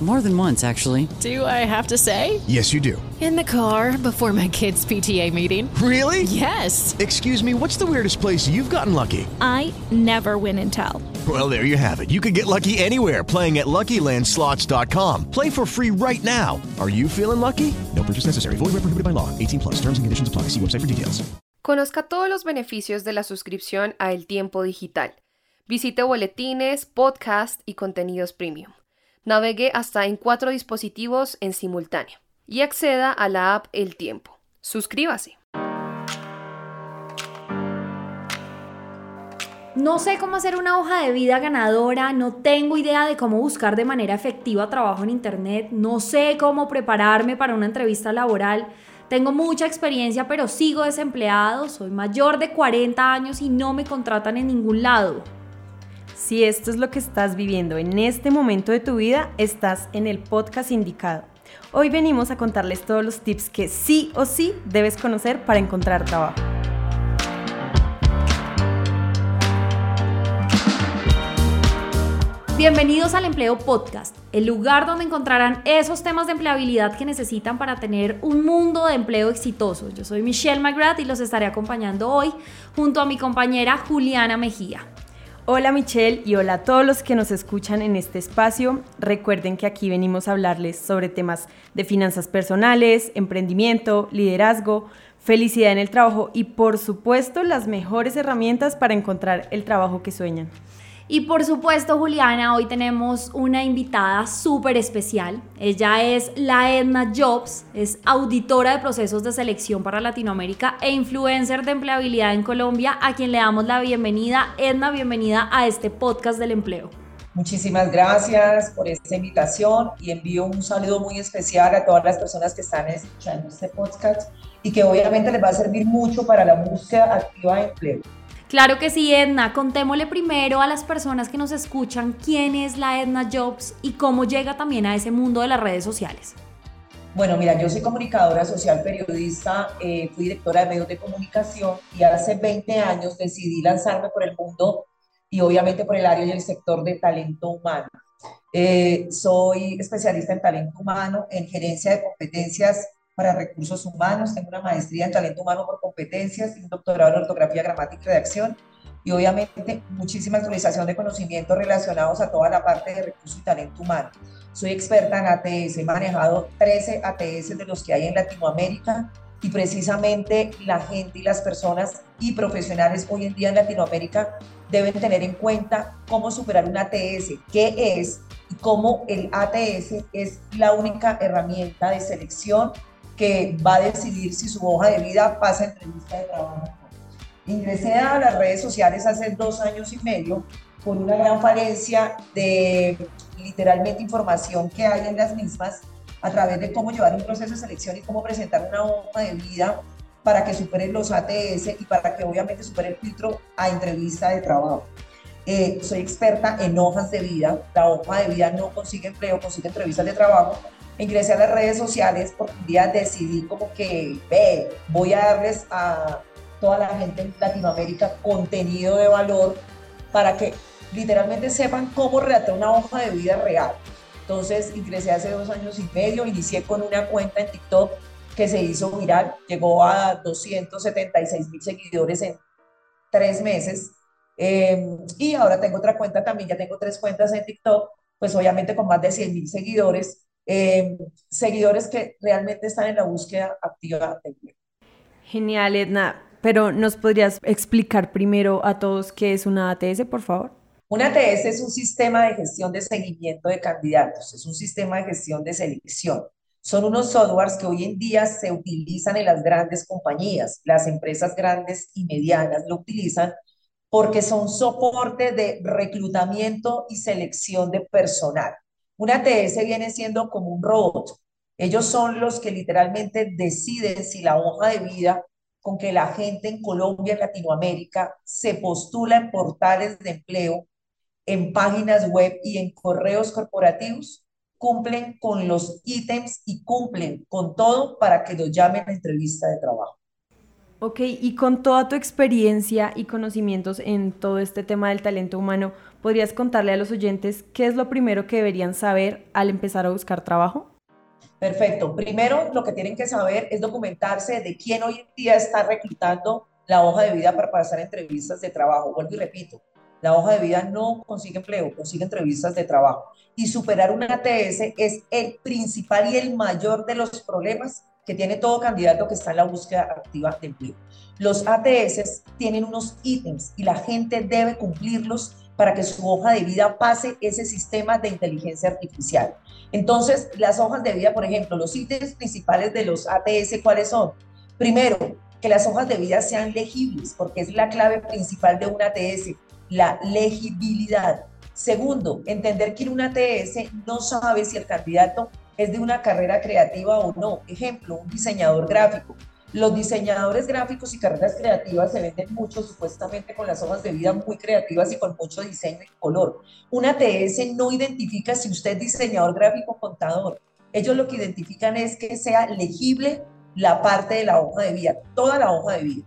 More than once, actually. Do I have to say? Yes, you do. In the car before my kids' PTA meeting. Really? Yes. Excuse me, what's the weirdest place you've gotten lucky? I never win and tell. Well, there you have it. You can get lucky anywhere playing at LuckyLandSlots.com. Play for free right now. Are you feeling lucky? No purchase necessary. Void where prohibited by law. 18 plus. Terms and conditions apply. See website for details. Conozca todos los beneficios de la suscripción a El Tiempo Digital. Visite boletines, podcast y contenidos premium. Navegue hasta en cuatro dispositivos en simultáneo y acceda a la app El Tiempo. Suscríbase. No sé cómo hacer una hoja de vida ganadora, no tengo idea de cómo buscar de manera efectiva trabajo en Internet, no sé cómo prepararme para una entrevista laboral. Tengo mucha experiencia, pero sigo desempleado, soy mayor de 40 años y no me contratan en ningún lado. Si esto es lo que estás viviendo en este momento de tu vida, estás en el podcast indicado. Hoy venimos a contarles todos los tips que sí o sí debes conocer para encontrar trabajo. Bienvenidos al Empleo Podcast, el lugar donde encontrarán esos temas de empleabilidad que necesitan para tener un mundo de empleo exitoso. Yo soy Michelle McGrath y los estaré acompañando hoy junto a mi compañera Juliana Mejía. Hola Michelle y hola a todos los que nos escuchan en este espacio. Recuerden que aquí venimos a hablarles sobre temas de finanzas personales, emprendimiento, liderazgo, felicidad en el trabajo y por supuesto las mejores herramientas para encontrar el trabajo que sueñan. Y por supuesto, Juliana, hoy tenemos una invitada súper especial. Ella es la Edna Jobs, es auditora de procesos de selección para Latinoamérica e influencer de empleabilidad en Colombia, a quien le damos la bienvenida. Edna, bienvenida a este podcast del empleo. Muchísimas gracias por esta invitación y envío un saludo muy especial a todas las personas que están escuchando este podcast y que obviamente les va a servir mucho para la búsqueda activa de empleo. Claro que sí, Edna. Contémosle primero a las personas que nos escuchan quién es la Edna Jobs y cómo llega también a ese mundo de las redes sociales. Bueno, mira, yo soy comunicadora social, periodista, eh, fui directora de medios de comunicación y hace 20 años decidí lanzarme por el mundo y obviamente por el área y el sector de talento humano. Eh, soy especialista en talento humano, en gerencia de competencias para recursos humanos, tengo una maestría en talento humano por competencias y un doctorado en ortografía, gramática y redacción y obviamente muchísima actualización de conocimientos relacionados a toda la parte de recursos y talento humano. Soy experta en ATS, he manejado 13 ATS de los que hay en Latinoamérica y precisamente la gente y las personas y profesionales hoy en día en Latinoamérica deben tener en cuenta cómo superar un ATS, qué es y cómo el ATS es la única herramienta de selección que va a decidir si su hoja de vida pasa entrevista de trabajo. Ingresé a las redes sociales hace dos años y medio por una gran falencia de literalmente información que hay en las mismas a través de cómo llevar un proceso de selección y cómo presentar una hoja de vida para que superen los ATS y para que obviamente supere el filtro a entrevista de trabajo. Eh, soy experta en hojas de vida. La hoja de vida no consigue empleo, consigue entrevistas de trabajo, ingresé a las redes sociales porque un día decidí como que, ve, voy a darles a toda la gente en Latinoamérica contenido de valor para que literalmente sepan cómo redactar una hoja de vida real. Entonces ingresé hace dos años y medio, inicié con una cuenta en TikTok que se hizo viral, llegó a 276 mil seguidores en tres meses. Em, y ahora tengo otra cuenta también, ya tengo tres cuentas en TikTok, pues obviamente con más de 100 mil seguidores eh, seguidores que realmente están en la búsqueda activa de empleo. Genial, Edna. Pero ¿nos podrías explicar primero a todos qué es una ATS, por favor? Una ATS es un sistema de gestión de seguimiento de candidatos, es un sistema de gestión de selección. Son unos softwares que hoy en día se utilizan en las grandes compañías, las empresas grandes y medianas lo utilizan porque son soporte de reclutamiento y selección de personal. Una ATS viene siendo como un robot. Ellos son los que literalmente deciden si la hoja de vida con que la gente en Colombia, Latinoamérica, se postula en portales de empleo, en páginas web y en correos corporativos, cumplen con los ítems y cumplen con todo para que los llamen a entrevista de trabajo. Ok, y con toda tu experiencia y conocimientos en todo este tema del talento humano, ¿podrías contarle a los oyentes qué es lo primero que deberían saber al empezar a buscar trabajo? Perfecto. Primero, lo que tienen que saber es documentarse de quién hoy en día está reclutando la hoja de vida para pasar entrevistas de trabajo. Vuelvo y repito, la hoja de vida no consigue empleo, consigue entrevistas de trabajo. Y superar una ATS es el principal y el mayor de los problemas que tiene todo candidato que está en la búsqueda activa de empleo. Los ATS tienen unos ítems y la gente debe cumplirlos para que su hoja de vida pase ese sistema de inteligencia artificial. Entonces, las hojas de vida, por ejemplo, los ítems principales de los ATS, ¿cuáles son? Primero, que las hojas de vida sean legibles, porque es la clave principal de un ATS, la legibilidad. Segundo, entender que un ATS no sabe si el candidato es de una carrera creativa o no. Ejemplo, un diseñador gráfico. Los diseñadores gráficos y carreras creativas se venden mucho supuestamente con las hojas de vida muy creativas y con mucho diseño y color. Una ATS no identifica si usted es diseñador gráfico o contador. Ellos lo que identifican es que sea legible la parte de la hoja de vida, toda la hoja de vida.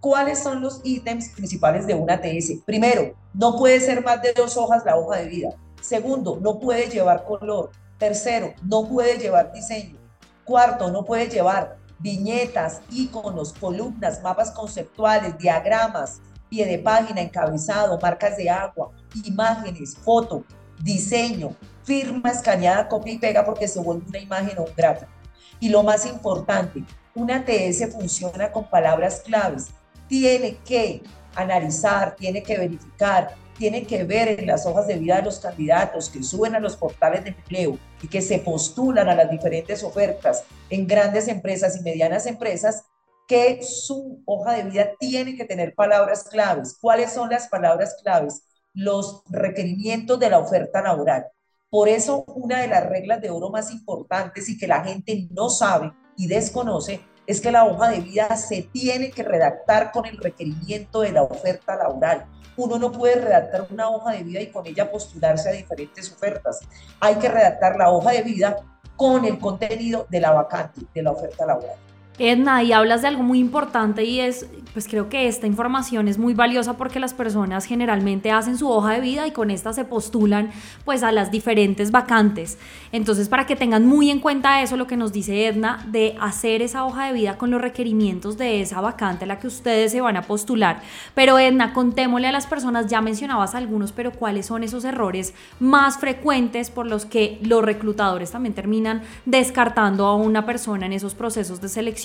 ¿Cuáles son los ítems principales de una ATS? Primero, no puede ser más de dos hojas la hoja de vida. Segundo, no puede llevar color. Tercero, no puede llevar diseño. Cuarto, no puede llevar viñetas, iconos, columnas, mapas conceptuales, diagramas, pie de página, encabezado, marcas de agua, imágenes, foto, diseño, firma escaneada, copia y pega porque se vuelve una imagen o un gráfico. Y lo más importante, una TS funciona con palabras claves. Tiene que analizar, tiene que verificar, tiene que ver en las hojas de vida de los candidatos que suben a los portales de empleo y que se postulan a las diferentes ofertas en grandes empresas y medianas empresas, que su hoja de vida tiene que tener palabras claves. ¿Cuáles son las palabras claves? Los requerimientos de la oferta laboral. Por eso, una de las reglas de oro más importantes y que la gente no sabe y desconoce es que la hoja de vida se tiene que redactar con el requerimiento de la oferta laboral. Uno no puede redactar una hoja de vida y con ella postularse a diferentes ofertas. Hay que redactar la hoja de vida con el contenido de la vacante, de la oferta laboral. Edna, y hablas de algo muy importante y es, pues creo que esta información es muy valiosa porque las personas generalmente hacen su hoja de vida y con esta se postulan pues a las diferentes vacantes. Entonces, para que tengan muy en cuenta eso, lo que nos dice Edna, de hacer esa hoja de vida con los requerimientos de esa vacante a la que ustedes se van a postular. Pero Edna, contémosle a las personas, ya mencionabas algunos, pero ¿cuáles son esos errores más frecuentes por los que los reclutadores también terminan descartando a una persona en esos procesos de selección?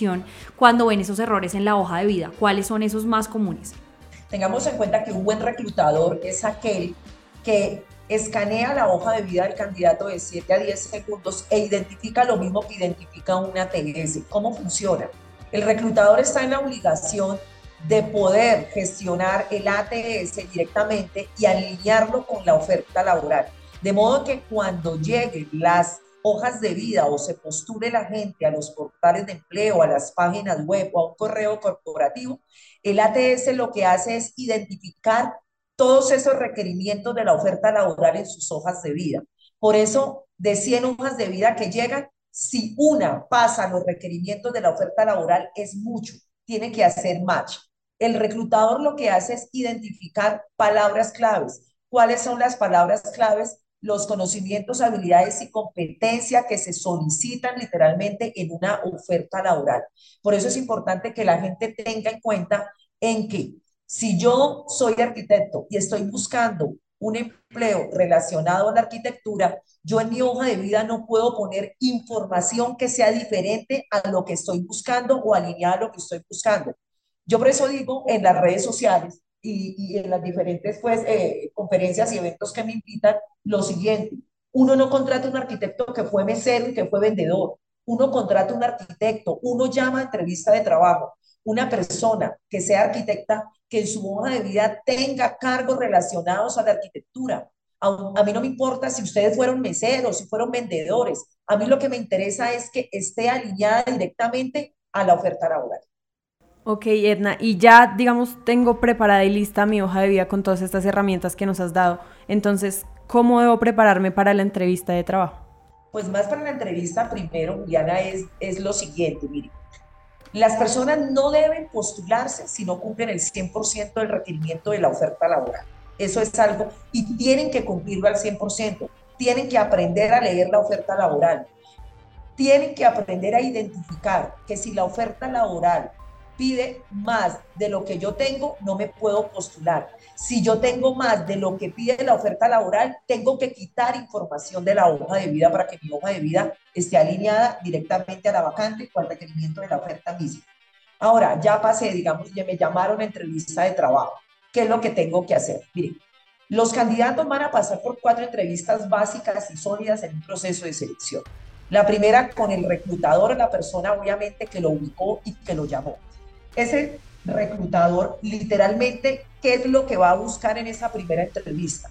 Cuando ven esos errores en la hoja de vida? ¿Cuáles son esos más comunes? Tengamos en cuenta que un buen reclutador es aquel que escanea la hoja de vida del candidato de 7 a 10 segundos e identifica lo mismo que identifica una TS. ¿Cómo funciona? El reclutador está en la obligación de poder gestionar el ATS directamente y alinearlo con la oferta laboral. De modo que cuando lleguen las hojas de vida o se postule la gente a los portales de empleo, a las páginas web o a un correo corporativo, el ATS lo que hace es identificar todos esos requerimientos de la oferta laboral en sus hojas de vida. Por eso, de 100 hojas de vida que llegan, si una pasa los requerimientos de la oferta laboral es mucho, tiene que hacer match. El reclutador lo que hace es identificar palabras claves. ¿Cuáles son las palabras claves los conocimientos, habilidades y competencia que se solicitan literalmente en una oferta laboral. Por eso es importante que la gente tenga en cuenta en que si yo soy arquitecto y estoy buscando un empleo relacionado a la arquitectura, yo en mi hoja de vida no puedo poner información que sea diferente a lo que estoy buscando o alineada a lo que estoy buscando. Yo por eso digo en las redes sociales, y, en las diferentes pues, eh, conferencias y eventos que me invitan, lo siguiente, uno no contrata un arquitecto que fue mesero y que fue vendedor, uno contrata un arquitecto, uno llama a entrevista de trabajo, una persona que sea arquitecta, que en su hoja de vida tenga cargos relacionados a la arquitectura. A, mí no me importa si ustedes fueron meseros, si fueron vendedores. A mí lo que me interesa es que esté alineada directamente a la oferta laboral. Ok, Edna, y ya, digamos, tengo preparada y lista mi hoja de vida con todas estas herramientas que nos has dado. Entonces, ¿cómo debo prepararme para la entrevista de trabajo? Pues más para la entrevista, primero, Juliana, es, es lo siguiente, mire. Las personas no deben postularse si no cumplen el 100% del requerimiento de la oferta laboral. Eso es algo, y tienen que cumplirlo al 100%. Tienen que aprender a leer la oferta laboral. Tienen que aprender a identificar que si la oferta laboral pide más de lo que yo tengo, no me puedo postular. Si yo tengo más de lo que pide la oferta laboral, tengo que quitar información de la hoja de vida para que mi hoja de vida esté alineada directamente a la vacante o al requerimiento de la oferta misma. Ahora, ya pasé, digamos, ya me llamaron a entrevista de trabajo. ¿Qué es lo que tengo que hacer? Miren, los candidatos van a pasar por cuatro entrevistas básicas y sólidas en un proceso de selección. La primera con el reclutador, la persona obviamente que lo ubicó y que lo llamó ese reclutador literalmente qué es lo que va a buscar en esa primera entrevista.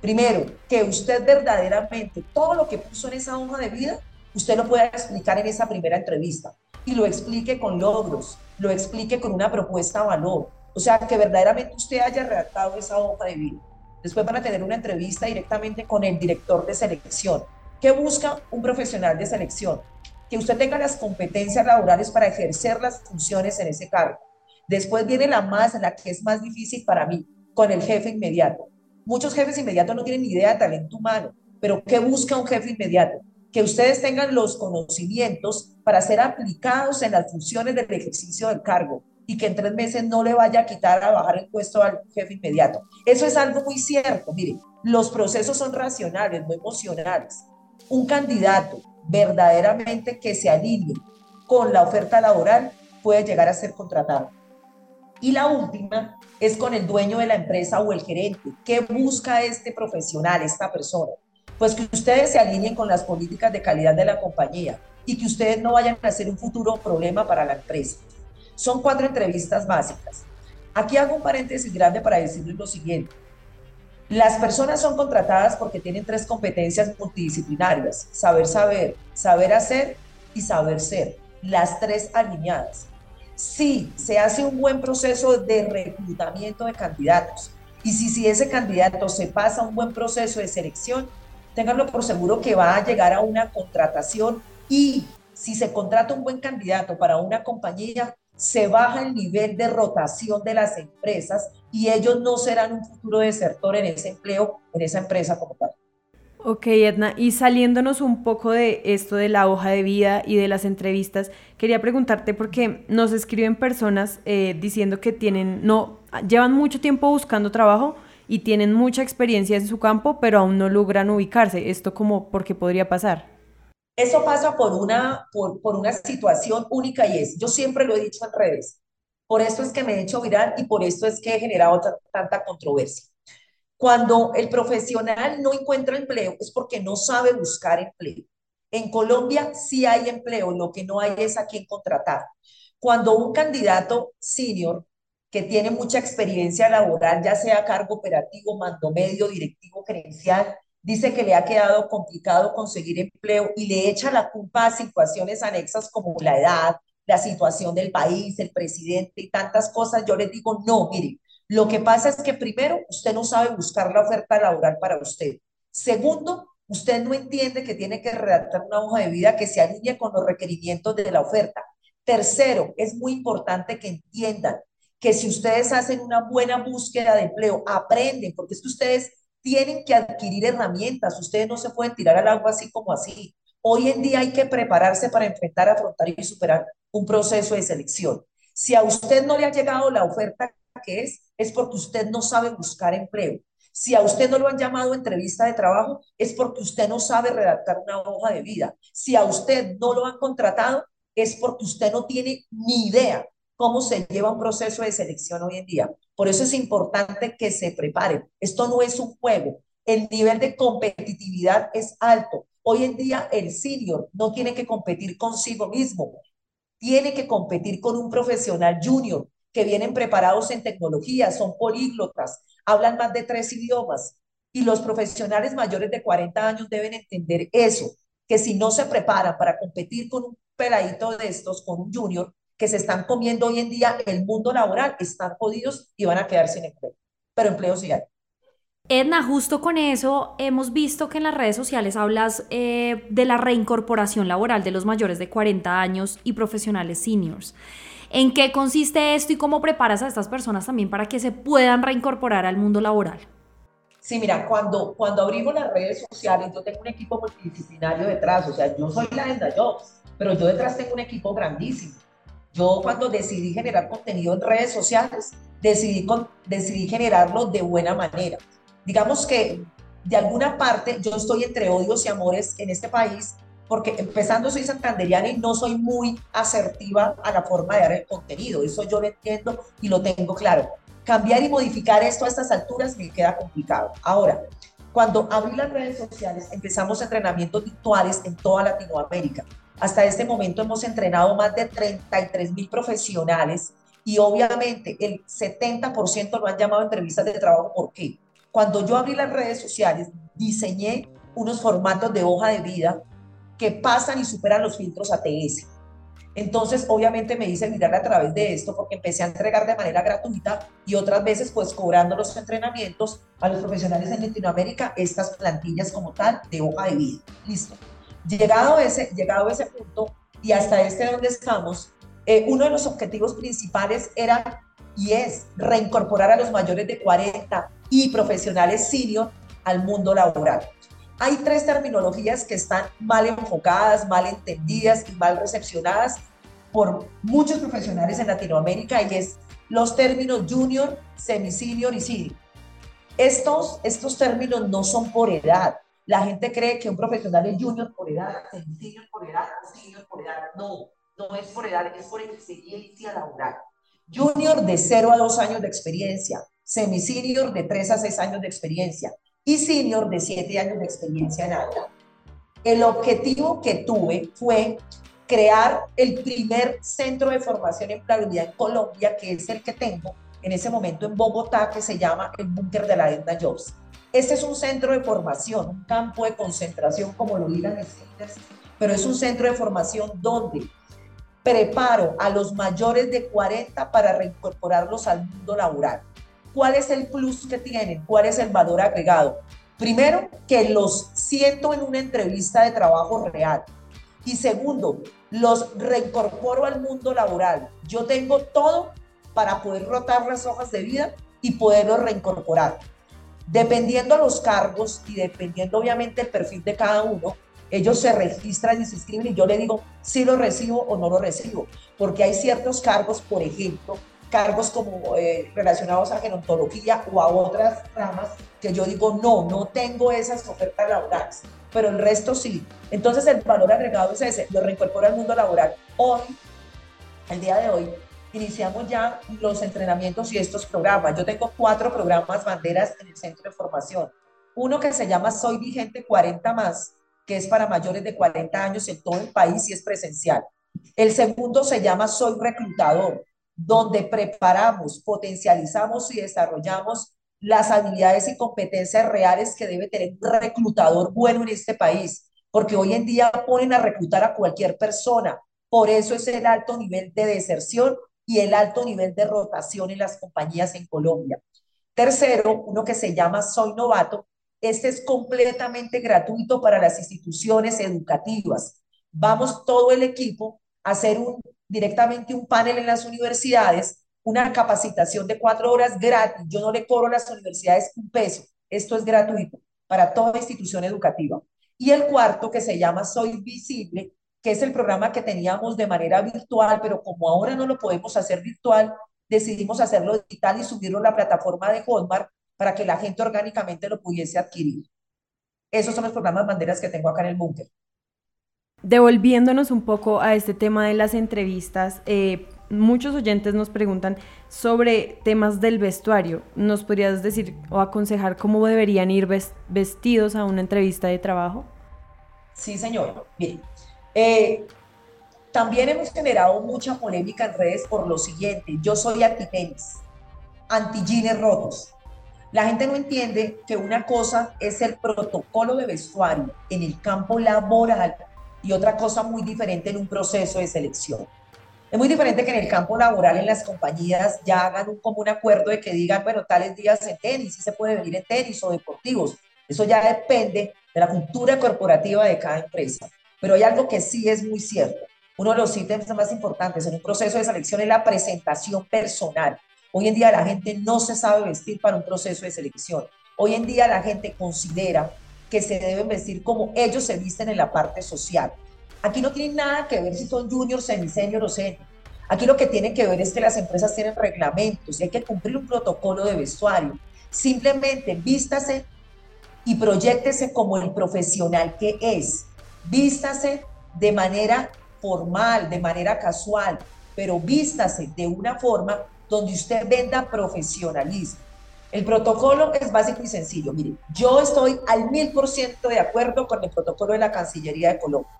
Primero, que usted verdaderamente todo lo que puso en esa hoja de vida, usted lo pueda explicar en esa primera entrevista y lo explique con logros, lo explique con una propuesta de valor. O sea, que verdaderamente usted haya redactado esa hoja de vida. Después van a tener una entrevista directamente con el director de selección. ¿Qué busca un profesional de selección? Que usted tenga las competencias laborales para ejercer las funciones en ese cargo. Después viene la más, la que es más difícil para mí, con el jefe inmediato. Muchos jefes inmediatos no tienen ni idea de talento humano, pero ¿qué busca un jefe inmediato? Que ustedes tengan los conocimientos para ser aplicados en las funciones del ejercicio del cargo y que en tres meses no le vaya a quitar a bajar el puesto al jefe inmediato. Eso es algo muy cierto. Miren, los procesos son racionales, no emocionales. Un candidato verdaderamente que se alinee con la oferta laboral puede llegar a ser contratado. Y la última es con el dueño de la empresa o el gerente. ¿Qué busca este profesional, esta persona? Pues que ustedes se alineen con las políticas de calidad de la compañía y que ustedes no vayan a ser un futuro problema para la empresa. Son cuatro entrevistas básicas. Aquí hago un paréntesis grande para decirles lo siguiente. Las personas son contratadas porque tienen tres competencias multidisciplinarias, saber saber, saber hacer y saber ser, las tres alineadas. Si se hace un buen proceso de reclutamiento de candidatos y si, si ese candidato se pasa un buen proceso de selección, ténganlo por seguro que va a llegar a una contratación y si se contrata un buen candidato para una compañía, se baja el nivel de rotación de las empresas y ellos no serán un futuro desertor en ese empleo, en esa empresa como tal. Ok, Edna, y saliéndonos un poco de esto de la hoja de vida y de las entrevistas, quería preguntarte porque nos escriben personas eh, diciendo que tienen, no, llevan mucho tiempo buscando trabajo y tienen mucha experiencia en su campo, pero aún no logran ubicarse. ¿Esto como por qué podría pasar? Eso pasa por una, por, una situación única y es, yo siempre lo he dicho en redes, por esto es que me he hecho viral y por esto es que he generado tanta controversia. Cuando el profesional no encuentra empleo es porque no sabe buscar empleo. En Colombia sí hay empleo, lo que no hay es a quién contratar. Cuando un candidato senior que tiene mucha experiencia laboral, ya sea cargo operativo, mando medio, directivo, gerencial, dice que le ha quedado complicado conseguir empleo y le echa la culpa a situaciones anexas como la edad, la situación del país, el presidente y tantas cosas, yo les digo, no, mire, lo que pasa es que primero, usted no sabe buscar la oferta laboral para usted. Segundo, usted no entiende que tiene que redactar una hoja de vida que se alinee con los requerimientos de la oferta. Tercero, es muy importante que entiendan que si ustedes hacen una buena búsqueda de empleo, aprenden, porque es que ustedes tienen que adquirir herramientas, ustedes no se pueden tirar al agua así como así. Hoy en día hay que prepararse para enfrentar, afrontar y superar un proceso de selección. Si a usted no le ha llegado la oferta que es, es porque usted no sabe buscar empleo. Si a usted no lo han llamado a entrevista de trabajo, es porque usted no sabe redactar una hoja de vida. Si a usted no lo han contratado, es porque usted no tiene ni idea cómo se lleva un proceso de selección hoy en día. Por eso es importante que se preparen. Esto no es un juego. El nivel de competitividad es alto. Hoy en día el senior no tiene que competir consigo mismo, tiene que competir con un profesional junior que vienen preparados en tecnología, son políglotas, hablan más de tres idiomas. Y los profesionales mayores de 40 años deben entender eso, que si no se preparan para competir con un peladito de estos, con un junior, que se están comiendo hoy en día el mundo laboral, están jodidos y van a quedar sin empleo. Pero empleo sí hay. Edna, justo con eso hemos visto que en las redes sociales hablas eh, de la reincorporación laboral de los mayores de 40 años y profesionales seniors. ¿En qué consiste esto y cómo preparas a estas personas también para que se puedan reincorporar al mundo laboral? Sí, mira, cuando, cuando abrimos las redes sociales, yo tengo un equipo multidisciplinario detrás, o sea, yo soy la Edna Jobs, pero yo detrás tengo un equipo grandísimo. Yo cuando decidí generar contenido en redes sociales, decidí, con, decidí generarlo de buena manera digamos que de alguna parte yo estoy entre odios y amores en este país, porque empezando soy santanderiana y no soy muy asertiva a la forma de dar el contenido, eso yo lo entiendo y lo tengo claro. Cambiar y modificar esto a estas alturas me queda complicado. Ahora, cuando abrí las redes sociales, empezamos entrenamientos virtuales en toda Latinoamérica. Hasta este momento hemos entrenado más de 33 mil profesionales y obviamente el 70% lo han llamado entrevistas de trabajo. ¿Por qué? Cuando yo abrí las redes sociales, diseñé unos formatos de hoja de vida que pasan y superan los filtros ATS. Entonces, obviamente me hice mirar a través de esto porque empecé a entregar de manera gratuita y otras veces pues cobrando los entrenamientos a los profesionales en Latinoamérica estas plantillas como tal de hoja de vida. Listo. Llegado ese, llegado ese punto y hasta este donde estamos, eh, uno de los objetivos principales era y es reincorporar a los mayores de 40 y profesionales senior al mundo laboral. Hay tres terminologías que están mal enfocadas, mal entendidas y mal recepcionadas por muchos profesionales en Latinoamérica y es los términos junior, semi-senior y senior. Estos, estos términos no son por edad. La gente cree que un profesional es junior por edad, semi-senior por edad senior por edad. No, no es por edad, es por experiencia laboral. Junior de 0 a 2 años de experiencia, semi-senior de 3 a 6 años de experiencia y senior de 7 años de experiencia en alta. El objetivo que tuve fue crear el primer centro de formación en empleabilidad en Colombia, que es el que tengo en ese momento en Bogotá, que se llama el Búnker de la Edna Jobs. Este es un centro de formación, un campo de concentración, como lo digan los pero es un centro de formación donde preparo a los mayores de 40 para reincorporarlos al mundo laboral. ¿Cuál es el plus que tienen? ¿Cuál es el valor agregado? Primero, que los siento en una entrevista de trabajo real. Y segundo, los reincorporo al mundo laboral. Yo tengo todo para poder rotar las hojas de vida y poderlos reincorporar. Dependiendo los cargos y dependiendo obviamente el perfil de cada uno, ellos se registran y se inscriben y yo le digo si lo recibo o no lo recibo, porque hay ciertos cargos, por ejemplo, cargos como eh, relacionados a gerontología o a otras ramas que yo digo no, no tengo esas ofertas laborales, pero el resto sí. Entonces el valor agregado es ese, lo reincorpora al mundo laboral. Hoy, el día de hoy, iniciamos ya los entrenamientos y estos programas. Yo tengo cuatro programas banderas en el centro de formación. Uno que se llama Soy Vigente 40 más, que es para mayores de 40 años en todo el país y es presencial. El segundo se llama Soy Reclutador, donde preparamos, potencializamos y desarrollamos las habilidades y competencias reales que debe tener un reclutador bueno en este país, porque hoy en día ponen a reclutar a cualquier persona. Por eso es el alto nivel de deserción y el alto nivel de rotación en las compañías en Colombia. Tercero, uno que se llama Soy Novato, este es completamente gratuito para las instituciones educativas. Vamos todo el equipo a hacer un, directamente un panel en las universidades, una capacitación de cuatro horas gratis. Yo no le cobro a las universidades un peso. Esto es gratuito para toda institución educativa. Y el cuarto, que se llama Soy Visible, que es el programa que teníamos de manera virtual, pero como ahora no lo podemos hacer virtual, decidimos hacerlo digital y subirlo a la plataforma de Hotmart para que la gente orgánicamente lo pudiese adquirir. Esos son los programas banderas que tengo acá en el búnker. Devolviéndonos un poco a este tema de las entrevistas, eh, muchos oyentes nos preguntan sobre temas del vestuario. ¿Nos podrías decir o aconsejar cómo deberían ir vestidos a una entrevista de trabajo? Sí, señor. Bien. Eh, también hemos generado mucha polémica en redes por lo siguiente. Yo soy anti-tenis, anti-jeans rotos. La gente no entiende que una cosa es el protocolo de vestuario en el campo laboral y otra cosa muy diferente en un proceso de selección. Es muy diferente que en el campo laboral, en las compañías, ya hagan un común acuerdo de que digan, bueno, tales días en tenis, si se puede venir en tenis o deportivos. Eso ya depende de la cultura corporativa de cada empresa. Pero hay algo que sí es muy cierto. Uno de los ítems más importantes en un proceso de selección es la presentación personal. Hoy en día la gente no se sabe vestir para un proceso de selección. Hoy en día la gente considera que se deben vestir como ellos se visten en la parte social. Aquí no tiene nada que ver si son juniors, semi-senior o senior. Aquí lo que tiene que ver es que las empresas tienen reglamentos y hay que cumplir un protocolo de vestuario. Simplemente vístase y proyectese como el profesional que es. Vístase de manera formal, de manera casual, pero vístase de una forma donde usted venda profesionalismo. El protocolo es básico y sencillo. Mire, yo estoy al mil por ciento de acuerdo con el protocolo de la Cancillería de Colombia.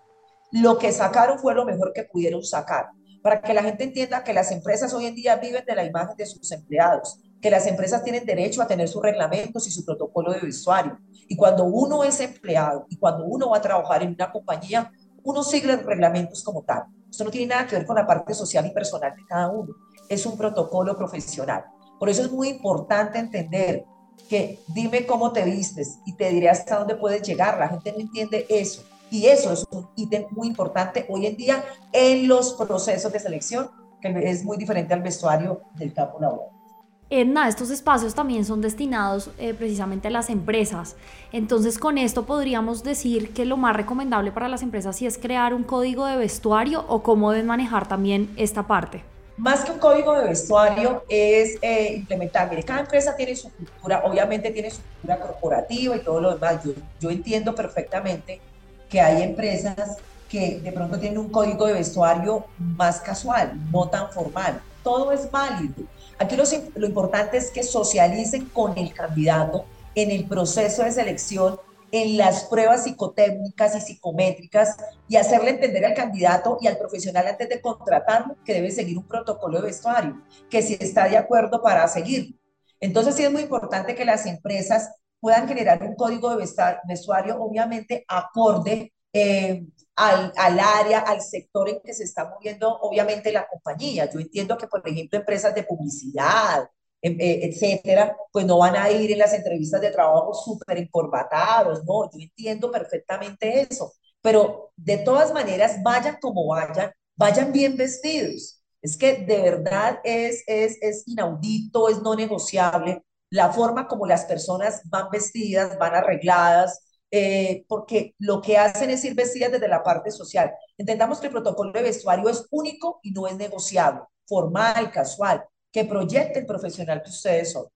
Lo que sacaron fue lo mejor que pudieron sacar, para que la gente entienda que las empresas hoy en día viven de la imagen de sus empleados, que las empresas tienen derecho a tener sus reglamentos y su protocolo de vestuario. Y cuando uno es empleado y cuando uno va a trabajar en una compañía, uno sigue los reglamentos como tal. Esto no tiene nada que ver con la parte social y personal de cada uno es un protocolo profesional. Por eso es muy importante entender que dime cómo te vistes y te diré hasta dónde puedes llegar. La gente no entiende eso. Y eso es un ítem muy importante hoy en día en los procesos de selección, que es muy diferente al vestuario del campo laboral. Edna, estos espacios también son destinados eh, precisamente a las empresas. Entonces, con esto podríamos decir que lo más recomendable para las empresas es crear un código de vestuario o cómo deben manejar también esta parte más que un código de vestuario, es eh, implementar. Mire, cada empresa tiene su cultura, obviamente tiene su cultura corporativa y todo lo demás. Yo entiendo perfectamente que hay empresas que de pronto tienen un código de vestuario más casual, no tan formal. Todo es válido. Aquí lo, importante es que socialicen con el candidato en el proceso de selección en las pruebas psicotécnicas y psicométricas y hacerle entender al candidato y al profesional antes de contratarlo que debe seguir un protocolo de vestuario, que si está de acuerdo para seguirlo. Entonces sí es muy importante que las empresas puedan generar un código de vestuario obviamente acorde eh, al, al, área, al sector en que se está moviendo obviamente la compañía. Yo entiendo que, por ejemplo, empresas de publicidad, Em, eh, etcétera, pues no van a ir en las entrevistas de trabajo súper encorbatados, ¿no? Yo entiendo perfectamente eso, pero de todas maneras, vayan como vayan, vayan bien vestidos. Es que de verdad es, es, es inaudito, es no negociable la forma como las personas van vestidas, van arregladas, eh, porque lo que hacen es ir vestidas desde la parte social. Entendamos que el protocolo de vestuario es único y no es negociable, formal, casual que proyecte el profesional que ustedes son.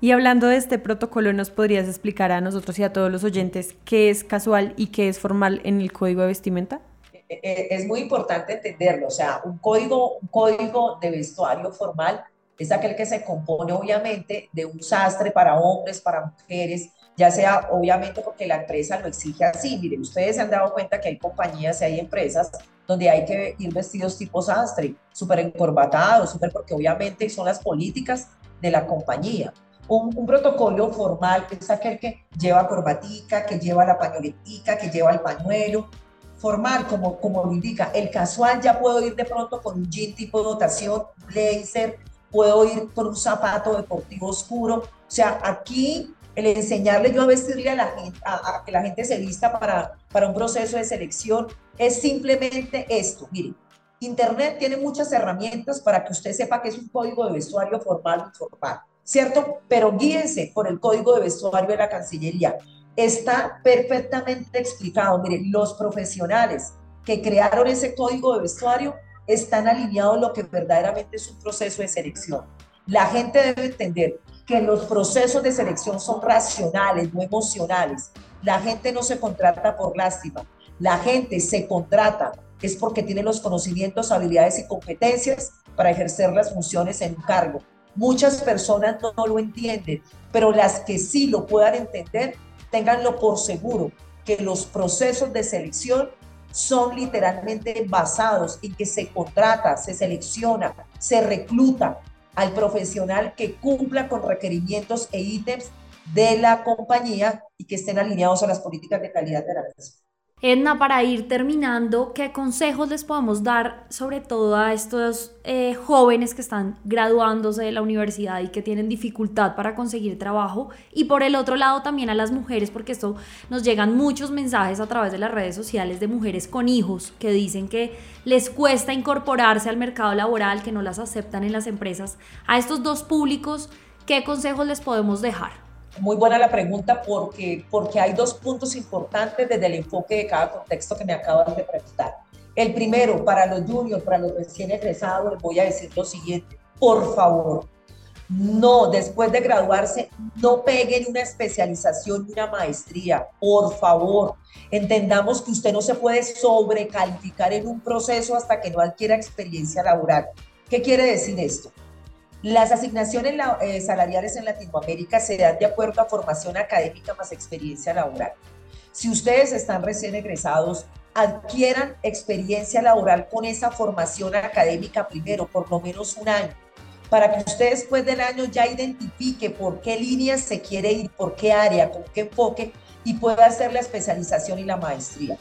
Y hablando de este protocolo, ¿nos podrías explicar a nosotros y a todos los oyentes qué es casual y qué es formal en el código de vestimenta? Eh, eh, es muy importante entenderlo, o sea, un código, un código de vestuario formal es aquel que se compone obviamente de un sastre para hombres, para mujeres, ya sea obviamente porque la empresa lo exige así. Miren, ustedes se han dado cuenta que hay compañías y hay empresas donde hay que ir vestidos tipo sastre, súper encorbatados, súper porque obviamente son las políticas de la compañía. Un, un, protocolo formal es aquel que lleva corbatica, que lleva la pañoletica, que lleva el pañuelo. Formal, como, como lo indica. El casual ya puedo ir de pronto con un jean tipo dotación, blazer, puedo ir con un zapato deportivo oscuro. O sea, aquí el enseñarle yo a vestirle a la gente, a, que la gente se vista para, para un proceso de selección, es simplemente esto. Miren, Internet tiene muchas herramientas para que usted sepa que es un código de vestuario formal o informal, ¿cierto? Pero guíense por el código de vestuario de la Cancillería. Está perfectamente explicado. Miren, los profesionales que crearon ese código de vestuario están alineados lo que verdaderamente es un proceso de selección. La gente debe entender que los procesos de selección son racionales, no emocionales. La gente no se contrata por lástima. La gente se contrata es porque tiene los conocimientos, habilidades y competencias para ejercer las funciones en un cargo. Muchas personas no, lo entienden, pero las que sí lo puedan entender, ténganlo por seguro que los procesos de selección son literalmente basados en que se contrata, se selecciona, se recluta al profesional que cumpla con requerimientos e ítems de la compañía y que estén alineados a las políticas de calidad de la empresa. Edna, para ir terminando, ¿qué consejos les podemos dar sobre todo a estos eh, jóvenes que están graduándose de la universidad y que tienen dificultad para conseguir trabajo? Y por el otro lado también a las mujeres, porque esto nos llegan muchos mensajes a través de las redes sociales de mujeres con hijos que dicen que les cuesta incorporarse al mercado laboral, que no las aceptan en las empresas. A estos dos públicos, ¿qué consejos les podemos dejar? Muy buena la pregunta porque, porque hay dos puntos importantes desde el enfoque de cada contexto que me acabas de preguntar. El primero, para los juniors, para los recién egresados, les voy a decir lo siguiente. Por favor, no, después de graduarse, no peguen una especialización una maestría. Por favor, entendamos que usted no se puede sobrecalificar en un proceso hasta que no adquiera experiencia laboral. ¿Qué quiere decir esto? Las asignaciones eh, salariales en Latinoamérica se dan de acuerdo a formación académica más experiencia laboral. Si ustedes están recién egresados, adquieran experiencia laboral con esa formación académica primero, por lo menos un año, para que usted después del año ya identifique por qué líneas se quiere ir, por qué área, con qué enfoque y pueda hacer la especialización y la maestría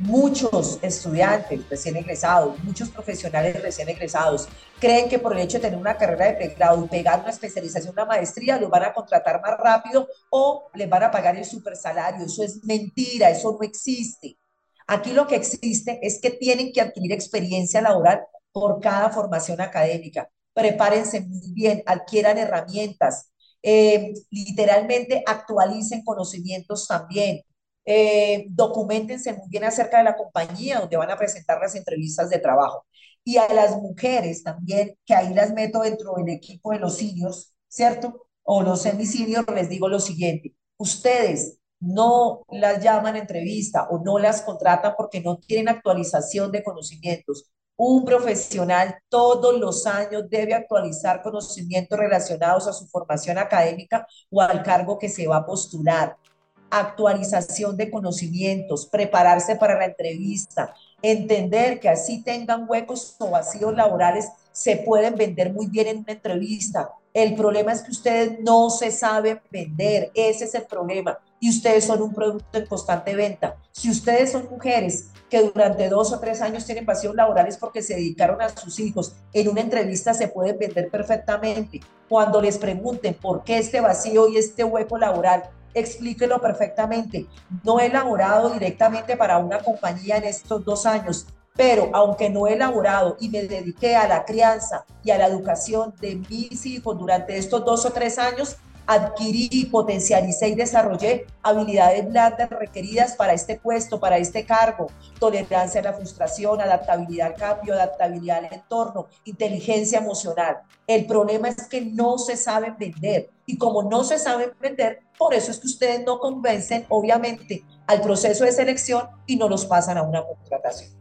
muchos estudiantes recién egresados, muchos profesionales recién egresados, creen que por el hecho de tener una carrera de pregrado y pegar una especialización, una maestría, los van a contratar más rápido o les van a pagar el super salario. Eso es mentira, eso no existe. Aquí lo que existe es que tienen que adquirir experiencia laboral por cada formación académica. Prepárense muy bien, adquieran herramientas, eh, literalmente actualicen conocimientos también eh, documentense muy bien acerca de la compañía donde van a presentar las entrevistas de trabajo. Y a las mujeres también, que ahí las meto dentro del equipo de los seniors, ¿cierto? O los semi-seniors, les digo lo siguiente, ustedes no las llaman entrevista o no las contratan porque no tienen actualización de conocimientos. Un profesional todos los años debe actualizar conocimientos relacionados a su formación académica o al cargo que se va a postular actualización de conocimientos, prepararse para la entrevista, entender que así tengan huecos o vacíos laborales, se pueden vender muy bien en una entrevista. El problema es que ustedes no se saben vender, ese es el problema. Y ustedes son un producto en constante venta. Si ustedes son mujeres que durante dos o tres años tienen vacíos laborales porque se dedicaron a sus hijos, en una entrevista se pueden vender perfectamente. Cuando les pregunten por qué este vacío y este hueco laboral, explíquelo perfectamente. No he elaborado directamente para una compañía en estos dos años, pero aunque no he elaborado y me dediqué a la crianza y a la educación de mis hijos durante estos dos o tres años, adquirí, potencialicé y desarrollé habilidades blandas requeridas para este puesto, para este cargo, tolerancia a la frustración, adaptabilidad al cambio, adaptabilidad al entorno, inteligencia emocional. El problema es que no se saben vender y como no se saben vender, por eso es que ustedes no convencen, obviamente, al proceso de selección y no los pasan a una contratación.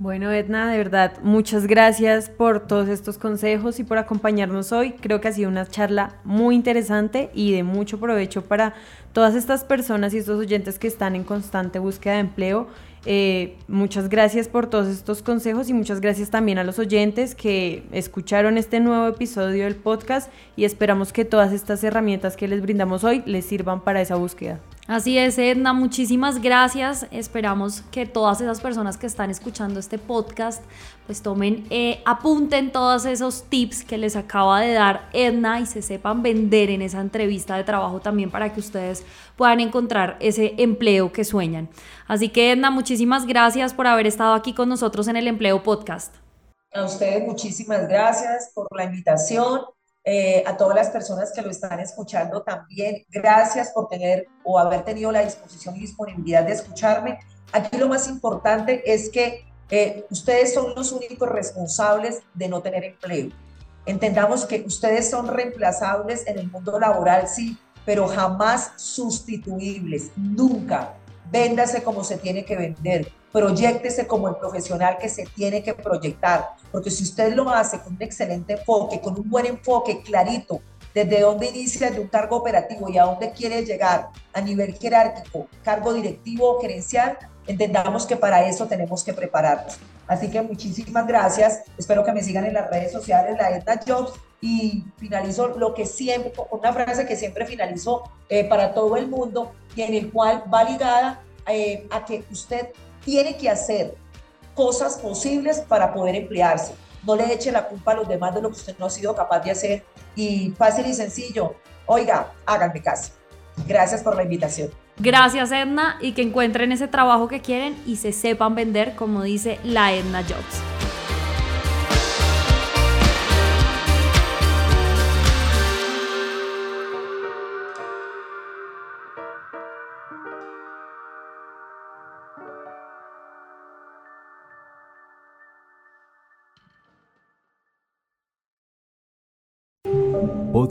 Bueno, Edna, de verdad, muchas gracias por todos estos consejos y por acompañarnos hoy. Creo que ha sido una charla muy interesante y de mucho provecho para todas estas personas y estos oyentes que están en constante búsqueda de empleo. Eh, muchas gracias por todos estos consejos y muchas gracias también a los oyentes que escucharon este nuevo episodio del podcast y esperamos que todas estas herramientas que les brindamos hoy les sirvan para esa búsqueda. Así es, Edna, muchísimas gracias. Esperamos que todas esas personas que están escuchando este podcast, pues tomen, eh, apunten todos esos tips que les acaba de dar Edna y se sepan vender en esa entrevista de trabajo también para que ustedes puedan encontrar ese empleo que sueñan. Así que, Edna, muchísimas gracias por haber estado aquí con nosotros en el Empleo Podcast. A ustedes muchísimas gracias por la invitación eh, a todas las personas que lo están escuchando también, gracias por tener o haber tenido la disposición y disponibilidad de escucharme. Aquí lo más importante es que eh, ustedes son los únicos responsables de no tener empleo. Entendamos que ustedes son reemplazables en el mundo laboral, sí, pero jamás sustituibles, nunca. Véndase como se tiene que vender, proyectese como el profesional que se tiene que proyectar, porque si usted lo hace con un excelente enfoque, con un buen enfoque clarito desde dónde inicia de un cargo operativo y a dónde quiere llegar a nivel jerárquico, cargo directivo o gerencial, entendamos que para eso tenemos que prepararnos. Así que muchísimas gracias. Espero que me sigan en las redes sociales, la Edna Jobs. Y finalizo lo que siempre, una frase que siempre finalizo eh, para todo el mundo y en el cual va ligada eh, a que usted tiene que hacer cosas posibles para poder emplearse. No le eche la culpa a los demás de lo que usted no ha sido capaz de hacer. Y fácil y sencillo, oiga, háganme caso. Gracias por la invitación. Gracias Edna y que encuentren ese trabajo que quieren y se sepan vender como dice la Edna Jobs.